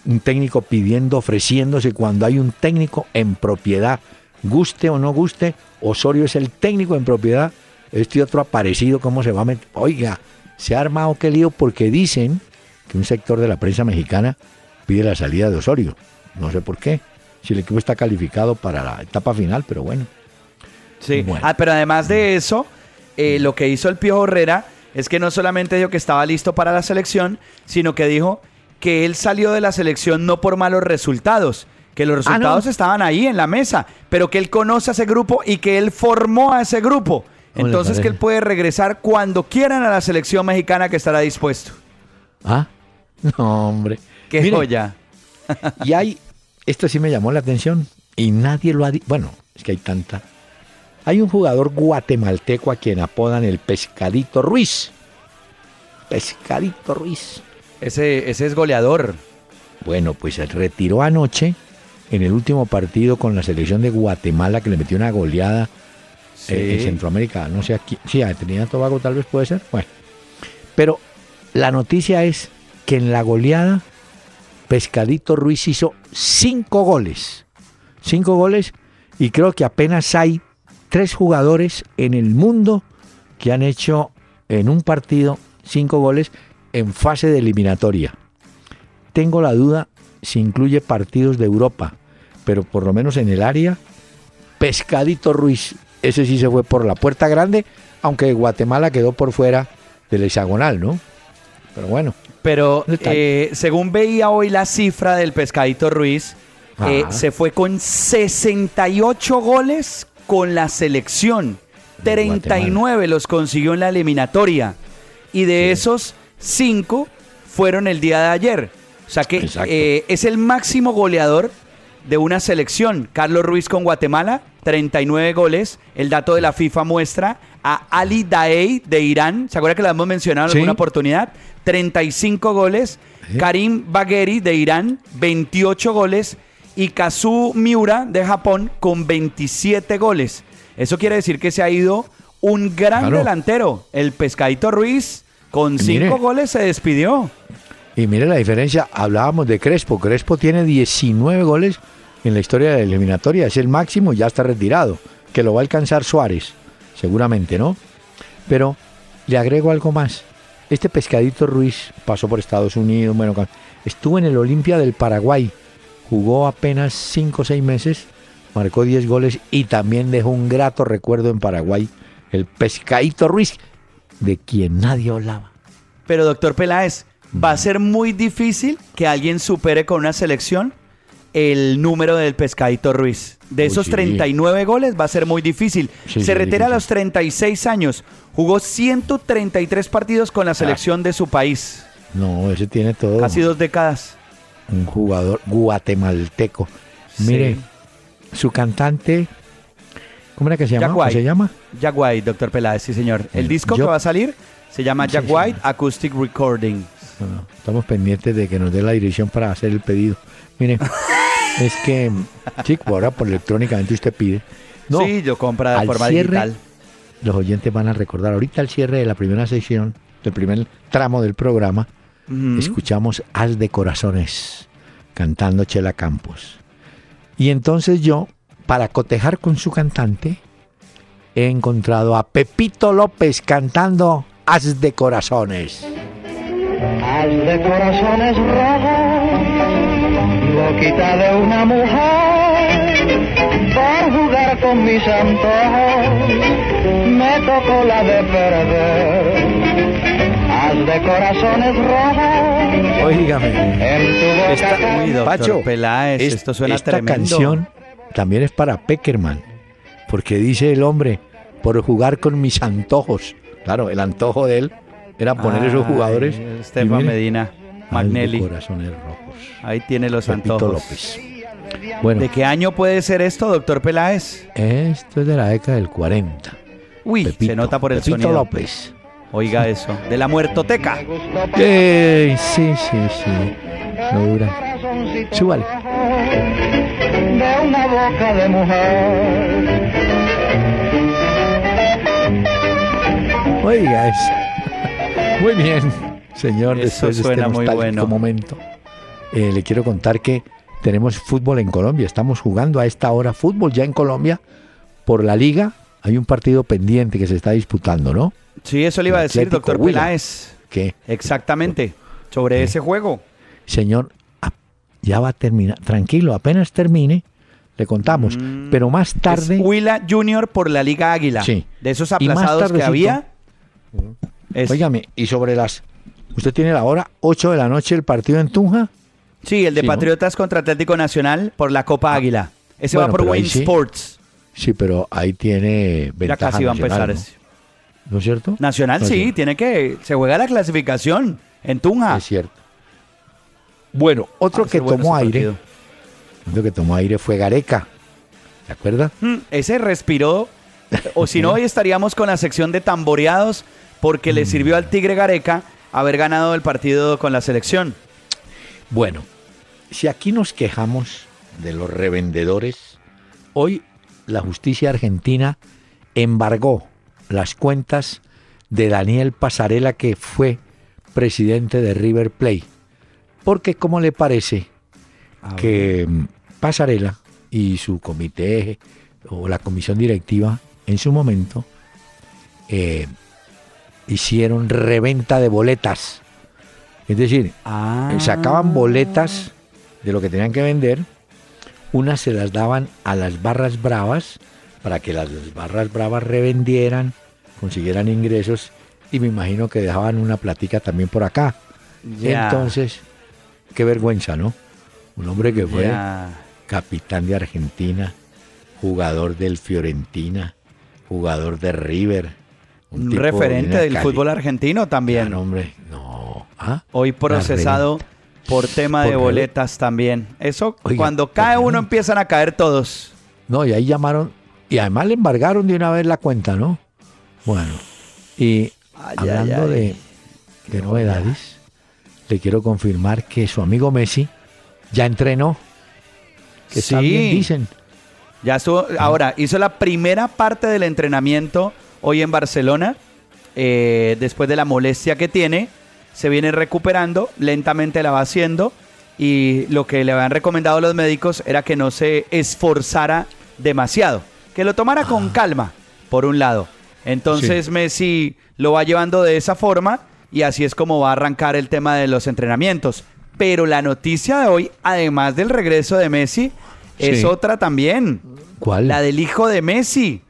un técnico pidiendo, ofreciéndose cuando hay un técnico en propiedad, guste o no guste, Osorio es el técnico en propiedad, este otro aparecido, ¿cómo se va a meter? Oiga, se ha armado qué lío porque dicen que un sector de la prensa mexicana pide la salida de Osorio, no sé por qué, si el equipo está calificado para la etapa final, pero bueno. Sí. Bueno. Ah, pero además de eso, eh, lo que hizo el Piojo Herrera es que no solamente dijo que estaba listo para la selección, sino que dijo que él salió de la selección no por malos resultados, que los Ah, ¿no? resultados estaban ahí en la mesa, pero que él conoce a ese grupo y que él formó a ese grupo. ¿Cómo le Entonces que él puede regresar cuando quieran a la selección mexicana que estará dispuesto. ¿Ah? No, hombre. Qué joya. Y hay, esto sí me llamó la atención y nadie lo ha dicho. Bueno, es que hay tanta. Hay un jugador guatemalteco a quien apodan el Pescadito Ruiz. Pescadito Ruiz. Ese, ese es goleador. Bueno, pues se retiró anoche en el último partido con la selección de Guatemala que le metió una goleada eh, en Centroamérica, no sé aquí, sí, a Trinidad Tobago tal vez puede ser, bueno. Pero la noticia es que en la goleada Pescadito Ruiz hizo cinco goles, cinco goles y creo que apenas hay tres jugadores en el mundo que han hecho en un partido cinco goles en fase de eliminatoria. Tengo la duda si incluye partidos de Europa, pero por lo menos en el área, Pescadito Ruiz, ese sí se fue por la puerta grande, aunque Guatemala quedó por fuera del hexagonal, ¿no? Pero bueno. Pero eh, según veía hoy la cifra del Pescadito Ruiz, eh, se fue con 68 goles con la selección. 39 los consiguió en la eliminatoria. Y de esos, 5 fueron el día de ayer. O sea que eh, es el máximo goleador de una selección. Carlos Ruiz con Guatemala, 39 goles. El dato de la FIFA muestra a Ali Daei de Irán. ¿Se acuerda que lo hemos mencionado en alguna oportunidad? 35 goles. Karim Bagheri de Irán, 28 goles. Y Kazu Miura de Japón con 27 goles. Eso quiere decir que se ha ido un gran delantero. El Pescadito Ruiz con 5 goles se despidió. Y mire la diferencia, hablábamos de Crespo. Crespo tiene 19 goles en la historia de la eliminatoria. Es el máximo, ya está retirado. Que lo va a alcanzar Suárez, seguramente, ¿no? Pero le agrego algo más. Este pescadito Ruiz pasó por Estados Unidos, bueno, estuvo en el Olimpia del Paraguay, jugó apenas 5 o 6 meses, marcó 10 goles y también dejó un grato recuerdo en Paraguay, el pescadito Ruiz, de quien nadie hablaba. Pero doctor Peláez, va a ser muy difícil que alguien supere con una selección el número del Pescadito Ruiz. De esos 39 goles va a ser muy difícil. Se retira a los 36 años. Jugó 133 partidos con la ah. selección de su país. No, ese tiene todo. Casi dos décadas. Un jugador guatemalteco. Mire, su cantante, ¿cómo era que se llama? ¿Cómo se llama? Jack White, doctor Peláez, sí señor. El disco que va a salir se llama Jack White Acoustic Recording estamos pendientes de que nos dé la dirección para hacer el pedido. Mire, es que, chico, ahora por electrónicamente usted pide. No, sí, yo compro de forma digital. Los oyentes van a recordar, ahorita al cierre de la primera sesión, del primer tramo del programa, escuchamos Al de Corazones, cantando Chela Campos. Y entonces yo, para cotejar con su cantante, he encontrado a Pepito López cantando Haz de Corazones. Haz de corazones rojos, loquita de una mujer, por jugar con mis antojos, me tocó la de perder. Haz de corazones rojos. Oígame. Boca Pacho, Peláez, esto suena esta canción también es para Peckerman, porque dice el hombre, por jugar con mis antojos. Claro, el antojo de él era poner esos jugadores. Estefan Medina, Magnelli. Corazones rojos. Ahí tiene los antojos. López. Bueno, ¿De qué año puede ser esto, doctor Peláez? Esto es de la década del 40. Uy, se nota por el Pepito sonido. López. Oiga eso, de la muertoteca. sí, sí, sí. No dura. Súbale. De una boca de mujer. Oiga eso. Muy bien, señor. Eso después suena este muy bueno. momento, eh, le quiero contar que tenemos fútbol en Colombia. Estamos jugando a esta hora fútbol ya en Colombia por la liga. Hay un partido pendiente que se está disputando, ¿no? Sí, eso le iba a decir, doctor Peláez. ¿Qué? Exactamente, sobre ese juego. Señor, ya va a terminar. Tranquilo, apenas termine, le contamos. Mm, pero más tarde. Es Huila Junior por la Liga Águila. Sí. De esos aplazados que había. Es... y sobre las... ¿Usted tiene la hora 8 de la noche el partido en Tunja? Sí, el de Patriotas contra Atlético Nacional por la Copa ah, Águila. Ese va por Wayne Sports. Sí, pero ahí tiene ventaja Ya casi va a empezar ese. ¿No es cierto? Nacional sí, tiene que... Se juega la clasificación en Tunja. Es cierto. Bueno, otro que tomó aire... Otro que tomó aire fue Gareca. ¿Se acuerda? Mm, ese respiró... o si no, hoy estaríamos con la sección de tamboreados porque le sirvió al Tigre Gareca haber ganado el partido con la selección. Bueno, si aquí nos quejamos de los revendedores, hoy la justicia argentina embargó las cuentas de Daniel Pasarela, que fue presidente de River Plate. Porque, ¿cómo le parece que Pasarela y su comité o la comisión directiva en su momento eh, hicieron reventa de boletas? Es decir, Ah. sacaban boletas de lo que tenían que vender, unas se las daban a las barras bravas para que las barras bravas revendieran, consiguieran ingresos y me imagino que dejaban una platica también por acá. Entonces, qué vergüenza, ¿no? Un hombre que fue capitán de Argentina, jugador del Fiorentina, jugador de River. Un referente de del cali- fútbol argentino también. Gran hombre, no. ¿Ah? Hoy procesado por tema de Por boletas también. Eso, Oiga, cuando ¿por cae uno no? empiezan a caer todos. No, y ahí llamaron, y además le embargaron de una vez la cuenta, ¿no? Bueno, y Ay, hablando ay, ay. de, de novedades, le quiero confirmar que su amigo Messi ya entrenó. Que está Sí. bien, dicen. Ya estuvo, ahora hizo la primera parte del entrenamiento hoy en Barcelona, eh, después de la molestia que tiene, se viene recuperando, lentamente la va haciendo y lo que le habían recomendado los médicos era que no se esforzara demasiado, que lo tomara con calma, por un lado. Entonces Messi lo va llevando de esa forma y así es como va a arrancar el tema de los entrenamientos. Pero la noticia de hoy, además del regreso de Messi, es otra también. ¿Cuál? La del hijo de Messi.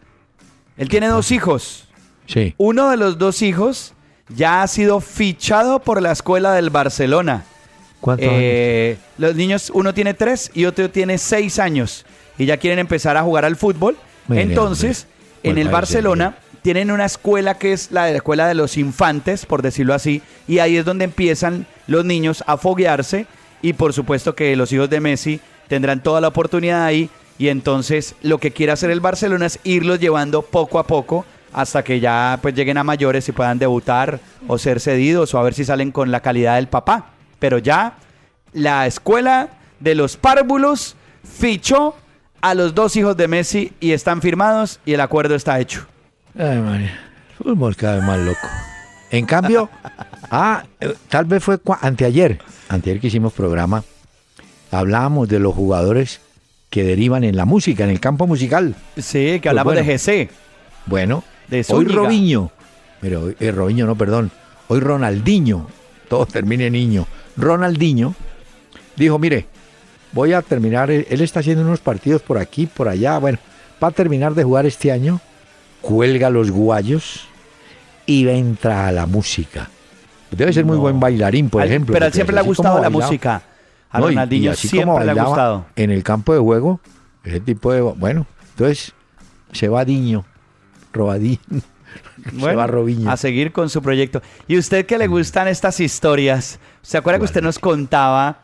Él tiene dos hijos. Sí. Uno de los dos hijos ya ha sido fichado por la escuela del Barcelona. ¿Cuántos Eh, los niños, uno tiene tres y otro tiene seis años. Y ya quieren empezar a jugar al fútbol. Entonces, en el Barcelona tienen una escuela que es la escuela de los infantes, por decirlo así. Y ahí es donde empiezan los niños a foguearse. Y por supuesto que los hijos de Messi tendrán toda la oportunidad ahí. Y entonces lo que quiere hacer el Barcelona es irlos llevando poco a poco hasta que ya pues lleguen a mayores y puedan debutar o ser cedidos o a ver si salen con la calidad del papá. Pero ya la escuela de los párvulos fichó a los dos hijos de Messi y están firmados y el acuerdo está hecho. Ay, María, fútbol cada vez más loco. En cambio, ah, eh, tal vez fue anteayer, anteayer que hicimos programa, hablábamos de los jugadores que derivan en la música, en el campo musical. Sí, que hablamos Pues bueno. de GC. Bueno, De hoy. Robinho, pero hoy- eh, Robinho no, perdón, hoy Ronaldinho, todo termina en niño, Ronaldinho dijo, mire, voy a terminar, él él está haciendo unos partidos por aquí, por allá, bueno, va a terminar de jugar este año, cuelga los guayos y entra a la música. Debe ser muy buen bailarín, por Al- ejemplo. pero él siempre le ha gustado la música. A no, y- y Ronaldinho así como siempre le ha gustado. En el campo de juego, ese tipo de. Bueno, entonces se va Diño, Robadín. se va Robinho. a seguir con su proyecto. ¿Y usted que le gustan estas historias? ¿Se acuerda que usted nos contaba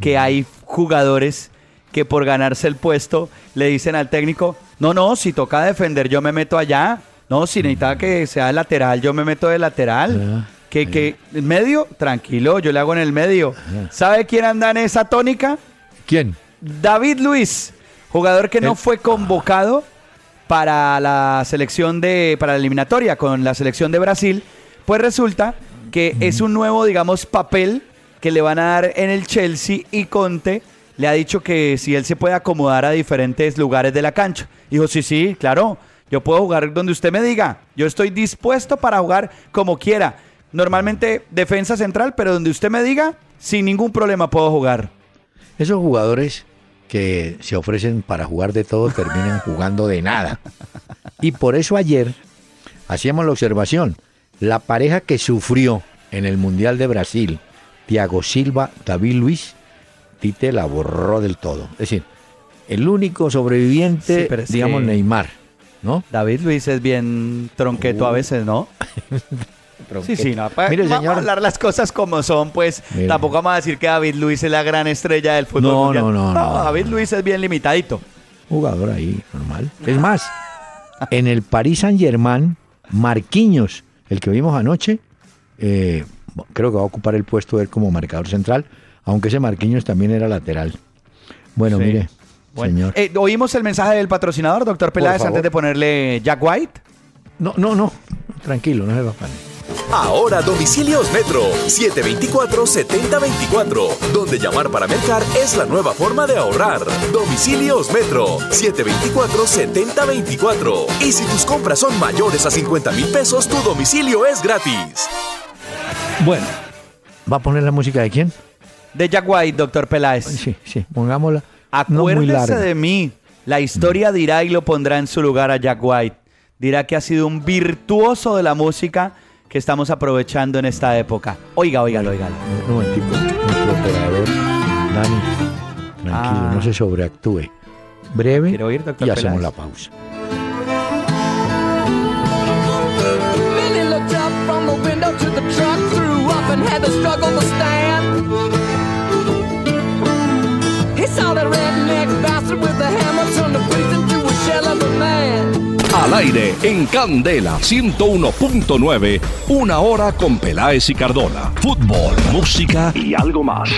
que hay jugadores que por ganarse el puesto le dicen al técnico, no, no, si toca defender yo me meto allá. No, si necesita que sea lateral, yo me meto de lateral. Que, que, medio, tranquilo, yo le hago en el medio. ¿Sabe quién anda en esa tónica? ¿Quién? David Luis, jugador que no El- fue convocado para la selección de para la eliminatoria con la selección de Brasil, pues resulta que es un nuevo, digamos, papel que le van a dar en el Chelsea y Conte le ha dicho que si él se puede acomodar a diferentes lugares de la cancha. Dijo, sí, sí, claro, yo puedo jugar donde usted me diga. Yo estoy dispuesto para jugar como quiera. Normalmente defensa central, pero donde usted me diga, sin ningún problema puedo jugar. Esos jugadores que se ofrecen para jugar de todo terminan jugando de nada. Y por eso ayer hacíamos la observación. La pareja que sufrió en el Mundial de Brasil, Thiago Silva, David Luis, Tite la borró del todo. Es decir, el único sobreviviente, Sí, digamos, Neymar, ¿no? David Luis es bien tronqueto a veces, ¿no? Sí, sí, no. pa- Mire, vamos señor. a hablar las cosas como son, pues Mire. tampoco vamos a decir que David Luis es la gran estrella del fútbol No, mundial. no, no, no. David Luis es bien limitadito. jugador ahí, normal. Es más, en el Paris Saint Germain, Marquinhos, el que vimos anoche, eh, creo que va a ocupar el puesto de él como marcador central, aunque ese Marquinhos también era lateral. Bueno, Sí. mire, Bueno, Señor. eh, ¿Oímos el mensaje del patrocinador, doctor Peláez, antes de ponerle Jack White? No, no, no. Tranquilo, no se va a. Ahora Domicilios Metro 724-7024, donde llamar para mercar es la nueva forma de ahorrar. Domicilios Metro 724-7024. Y si tus compras son mayores a 50 mil pesos, tu domicilio es gratis. Bueno, ¿va a poner la música de quién? De Jack White, doctor Peláez. Sí, sí, pongámosla. Acuérdese de mí. La historia dirá y lo pondrá en su lugar a Jack White. Dirá que ha sido un virtuoso de la música que estamos aprovechando en esta época. Oiga, oiga, oiga. Un momentico, nuestro operador, Dani, tranquilo, Ah. no se sobreactúe. Breve Quiero oír, doctor y hacemos Peláez. la pausa. Billy Al aire en Candela 101.9, una hora con Peláez y Cardona. Fútbol, música y algo más.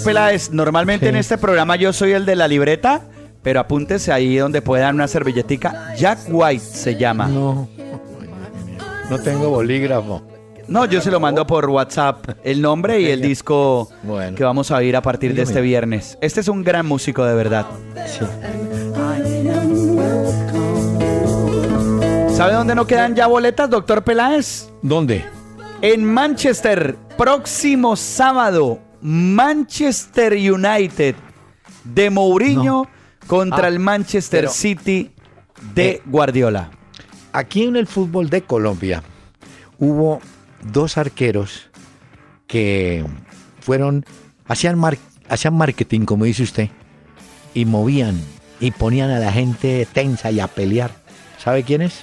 Doctor Peláez, normalmente Sí. en este programa yo soy el de la libreta, pero apúntese ahí donde puedan una servilletica. Jack White se llama. No, no tengo bolígrafo. No, yo se lo mando por WhatsApp, el nombre y el disco Bueno. que vamos a oír a partir de este viernes. Este es un gran músico de verdad. Sí. ¿Sabe dónde no quedan ya boletas, doctor Peláez? ¿Dónde? En Manchester, próximo sábado, Manchester United de Mourinho contra Ah, el Manchester pero- City de Eh. Guardiola. Aquí en el fútbol de Colombia hubo dos arqueros que fueron, hacían, mar- hacían marketing, como dice usted, y movían y ponían a la gente tensa y a pelear. ¿Sabe quién es?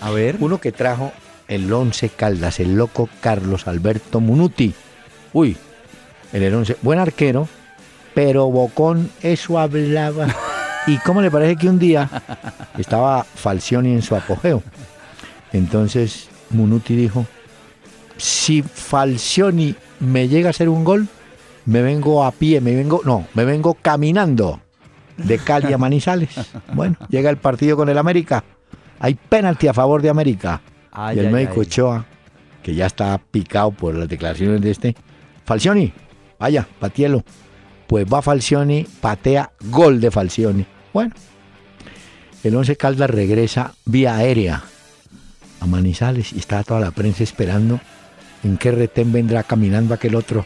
A ver. Uno que trajo el Once Caldas, el loco Carlos Alberto Munuti. Uy, el del Once, buen arquero, pero Bocón, eso hablaba. ¿Y cómo le parece que un día estaba Falcioni en su apogeo? Entonces Munuti dijo, si Falcioni me llega a hacer un gol, me vengo a pie, me vengo, no, me vengo caminando de Cali a Manizales. Bueno, llega el partido con el América. Hay penalti a favor de América. Ay, y el ay, médico ay. Ochoa, que ya está picado por las declaraciones de este, Falcioni, vaya, patielo. Pues va Falcioni, patea, gol de Falcioni. Bueno, el Once Caldas regresa vía aérea a Manizales y está toda la prensa esperando en qué retén vendrá caminando aquel otro.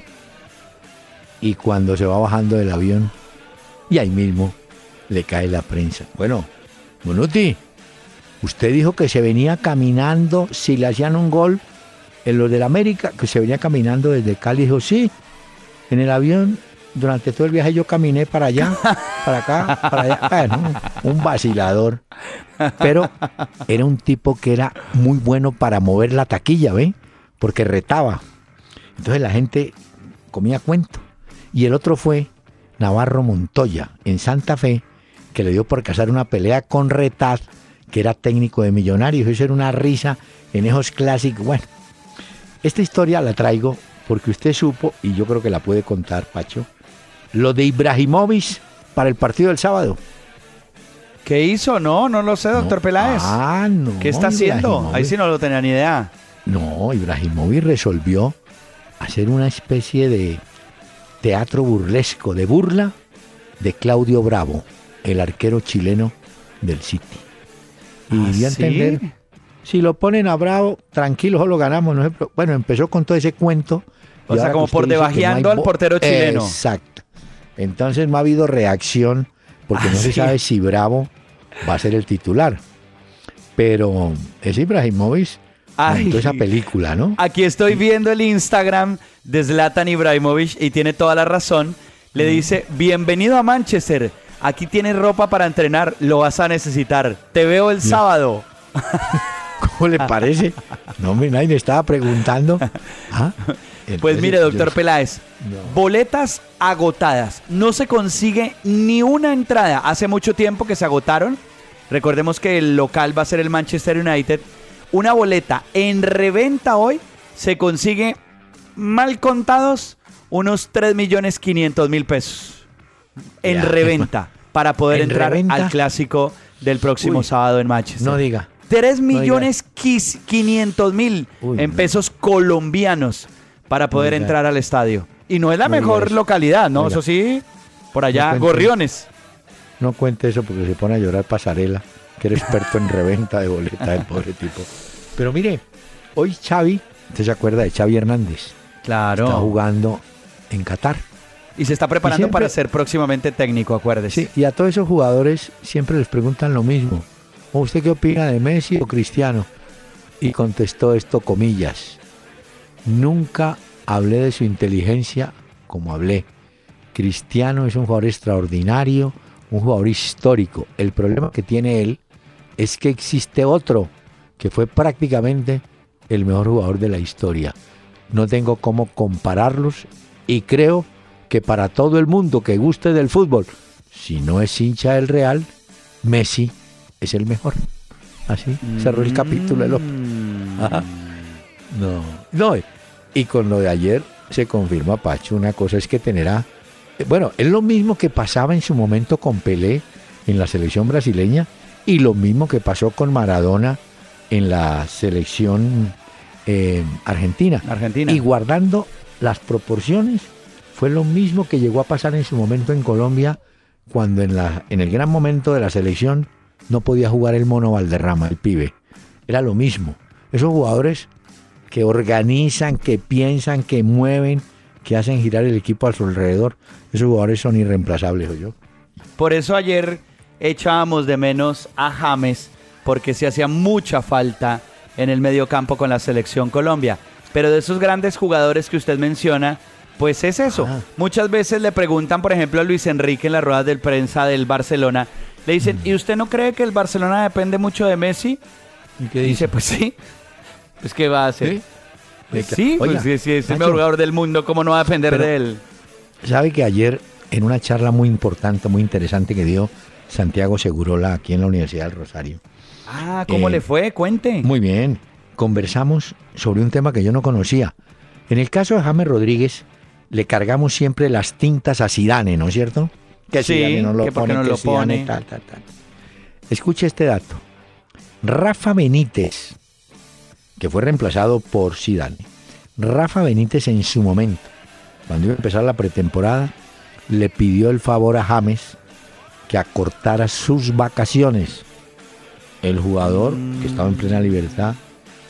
Y cuando se va bajando del avión, y ahí mismo le cae la prensa. Bueno, Monuti, usted dijo que se venía caminando si le hacían un gol en los del América, que se venía caminando desde Cali. Dijo, sí, en el avión, durante todo el viaje yo caminé para allá, para acá, para allá. Bueno, un vacilador. Pero era un tipo que era muy bueno para mover la taquilla, ¿ve? Porque retaba. Entonces la gente comía cuento. Y el otro fue Navarro Montoya, en Santa Fe, que le dio por casar una pelea con Retaz, que era técnico de Millonarios. Eso era una risa en esos clásicos. Bueno, esta historia la traigo porque usted supo, y yo creo que la puede contar, Pacho, lo de Ibrahimovic para el partido del sábado. ¿Qué hizo? No, no lo sé, doctor No. Peláez. Ah, no. ¿Qué está haciendo? Ahí sí no lo tenía ni idea. No, Ibrahimovic resolvió hacer una especie de teatro burlesco, de burla de Claudio Bravo, el arquero chileno del City. Y ¿Ah, dio a sí? Si lo ponen a Bravo, tranquilo, solo ganamos. no bueno, empezó con todo ese cuento. O sea, como por debajeando no al portero chileno. Exacto. Entonces no ha habido reacción porque Ah, no se sabe si Bravo va a ser el titular. Pero es Ibrahimovic Ay. esa película, ¿no? Aquí estoy viendo el Instagram de Zlatan Ibrahimovic y tiene toda la razón. Le dice, bienvenido a Manchester. aquí tienes ropa para entrenar, lo vas a necesitar. Te veo el sábado. ¿Cómo le parece? No, hombre, nadie me estaba preguntando. Ah, Pues mire, doctor yo- Peláez, boletas agotadas. No se consigue ni una entrada. Hace mucho tiempo que se agotaron. Recordemos que el local va a ser el Manchester United. Una boleta en reventa hoy se consigue mal contados unos 3 millones 500 mil pesos. En Ya, reventa para poder ¿En entrar reventa? al clásico del próximo Uy, sábado en Manchester. No diga. 3 diga. millones 500 mil Uy, en no. pesos colombianos para poder entrar al estadio. Y no es la mejor localidad, ¿no? Oiga. Eso sí, por allá. Gorriones. No cuente eso porque se pone a llorar pasarela, que era experto en reventa de boletas, el pobre tipo. Pero mire, hoy Xavi, ¿usted se acuerda de Xavi Hernández? Claro. Está jugando en Qatar. Y se está preparando siempre- para ser próximamente técnico, acuérdese. Sí, y a todos esos jugadores siempre les preguntan lo mismo. ¿O ¿Usted qué opina de Messi o Cristiano? Y contestó esto, comillas. Nunca hablé de su inteligencia como hablé. Cristiano es un jugador extraordinario, un jugador histórico. El problema que tiene él es que existe otro que fue prácticamente el mejor jugador de la historia. No tengo cómo compararlos y creo que para todo el mundo que guste del fútbol, si no es hincha del Real, Messi es el mejor. Así cerró el capítulo el hombre. Mm. Ajá. No, no. Y con lo de ayer se confirma, Pacho, una cosa es que tenerá. Bueno, es lo mismo que pasaba en su momento con Pelé en la selección brasileña y lo mismo que pasó con Maradona en la selección eh, argentina. Argentina. Y guardando las proporciones, fue lo mismo que llegó a pasar en su momento en Colombia, cuando en, la, en el gran momento de la selección no podía jugar el mono Valderrama, el pibe. Era lo mismo. Esos jugadores que organizan, que piensan, que mueven, que hacen girar el equipo a su alrededor, esos jugadores son irreemplazables, yo. Por eso ayer echábamos de menos a James, porque se hacía mucha falta en el medio campo con la selección Colombia. Pero de esos grandes jugadores que usted menciona, pues es eso. Ah. Muchas veces le preguntan, por ejemplo, a Luis Enrique en las ruedas de prensa del Barcelona, le dicen, ¿y usted no cree que el Barcelona depende mucho de Messi? ¿Y qué Dice, pues sí. Pues ¿qué va a hacer? ¿Sí? Pues Sí, sí, oiga, pues si, si es el mejor jugador del mundo, ¿cómo no va a depender pero- de él? Sabe que ayer, en una charla muy importante, muy interesante que dio Santiago Segurola aquí en la Universidad del Rosario, Ah, ¿cómo Eh, le fue? Cuente. Muy bien. Conversamos sobre un tema que yo no conocía. En el caso de James Rodríguez, le cargamos siempre las tintas a Zidane, ¿no es cierto? Que Sí, no lo que pone, no que lo pone. tal, tal, tal. Escuche este dato. Rafa Benítez, que fue reemplazado por Zidane. Rafa Benítez en su momento, cuando iba a empezar la pretemporada, le pidió el favor a James que acortara sus vacaciones. El jugador, que estaba en plena libertad,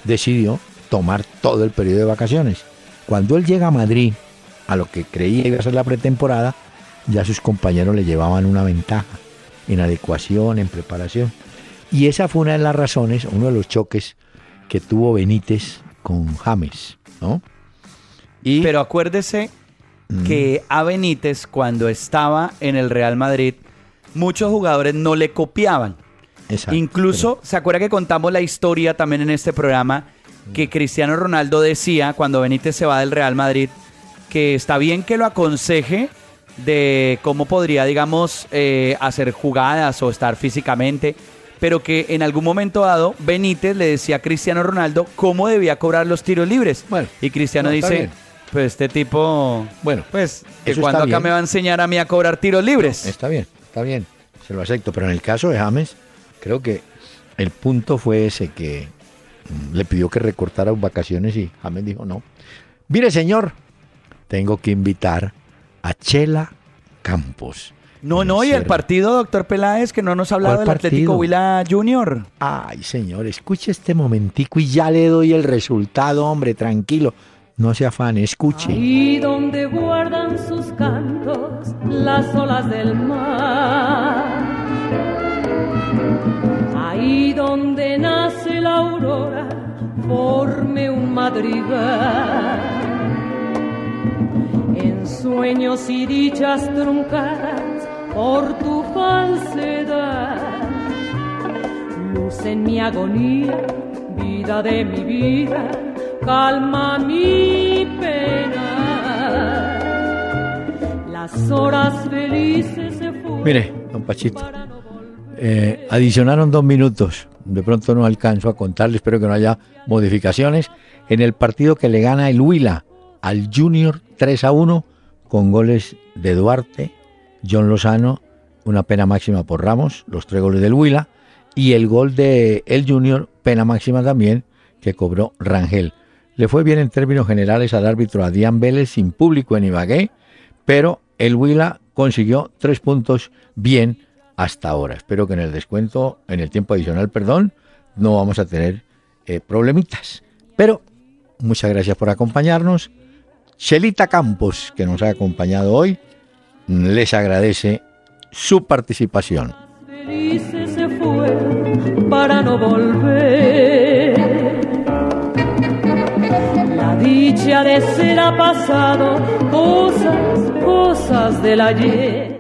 decidió tomar todo el periodo de vacaciones. Cuando él llega a Madrid, a lo que creía iba a ser la pretemporada, ya sus compañeros le llevaban una ventaja en adecuación, en preparación. Y esa fue una de las razones, uno de los choques que tuvo Benítez con James, ¿no? Y Pero acuérdese que a Benítez, cuando estaba en el Real Madrid, muchos jugadores no le copiaban. Exacto, Incluso, ¿se acuerda que contamos la historia también en este programa? Que Cristiano Ronaldo decía, cuando Benítez se va del Real Madrid, que está bien que lo aconseje de cómo podría, digamos, eh, hacer jugadas o estar físicamente, pero que en algún momento dado Benítez le decía a Cristiano Ronaldo cómo debía cobrar los tiros libres. Bueno, y Cristiano no, dice, pues este tipo, Bueno, pues, que cuando acá bien. me va a enseñar a mí a cobrar tiros libres. Está bien, está bien, se lo acepto. Pero en el caso de James, creo que el punto fue ese que mm, le pidió que recortara vacaciones y James dijo no. Mire, señor, tengo que invitar a Chela Campos. No, no, y el partido, doctor Peláez, que no nos ha hablado ¿Cuál del Atlético partido? Huila Junior. Ay, señor, escuche este momentico y ya le doy el resultado, hombre, tranquilo. No se afane, escuche. Y donde guardan sus cantos las olas del mar. Ahí donde nace la aurora, forme un madrigal. Sueños y dichas truncadas por tu falsedad. Luz en mi agonía, vida de mi vida, calma mi pena. Las horas felices se fueron. Mire, don Pachito, eh, adicionaron dos minutos. De pronto no alcanzo a contarles, espero que no haya modificaciones. En el partido que le gana el Huila al Junior 3 a 1 con goles de Duarte, John Lozano, una pena máxima por Ramos, los tres goles del Huila, y el gol de el Junior, pena máxima también, que cobró Rangel. Le fue bien en términos generales al árbitro Adrián Vélez sin público en Ibagué, pero el Huila consiguió tres puntos bien hasta ahora. Espero que en el descuento, en el tiempo adicional, perdón, no vamos a tener eh, problemitas. Pero muchas gracias por acompañarnos. Chelita Campos, que nos ha acompañado hoy, les agradece su participación. felices se fueron para no volver. La dicha de ser ha pasado, cosas, cosas del ayer.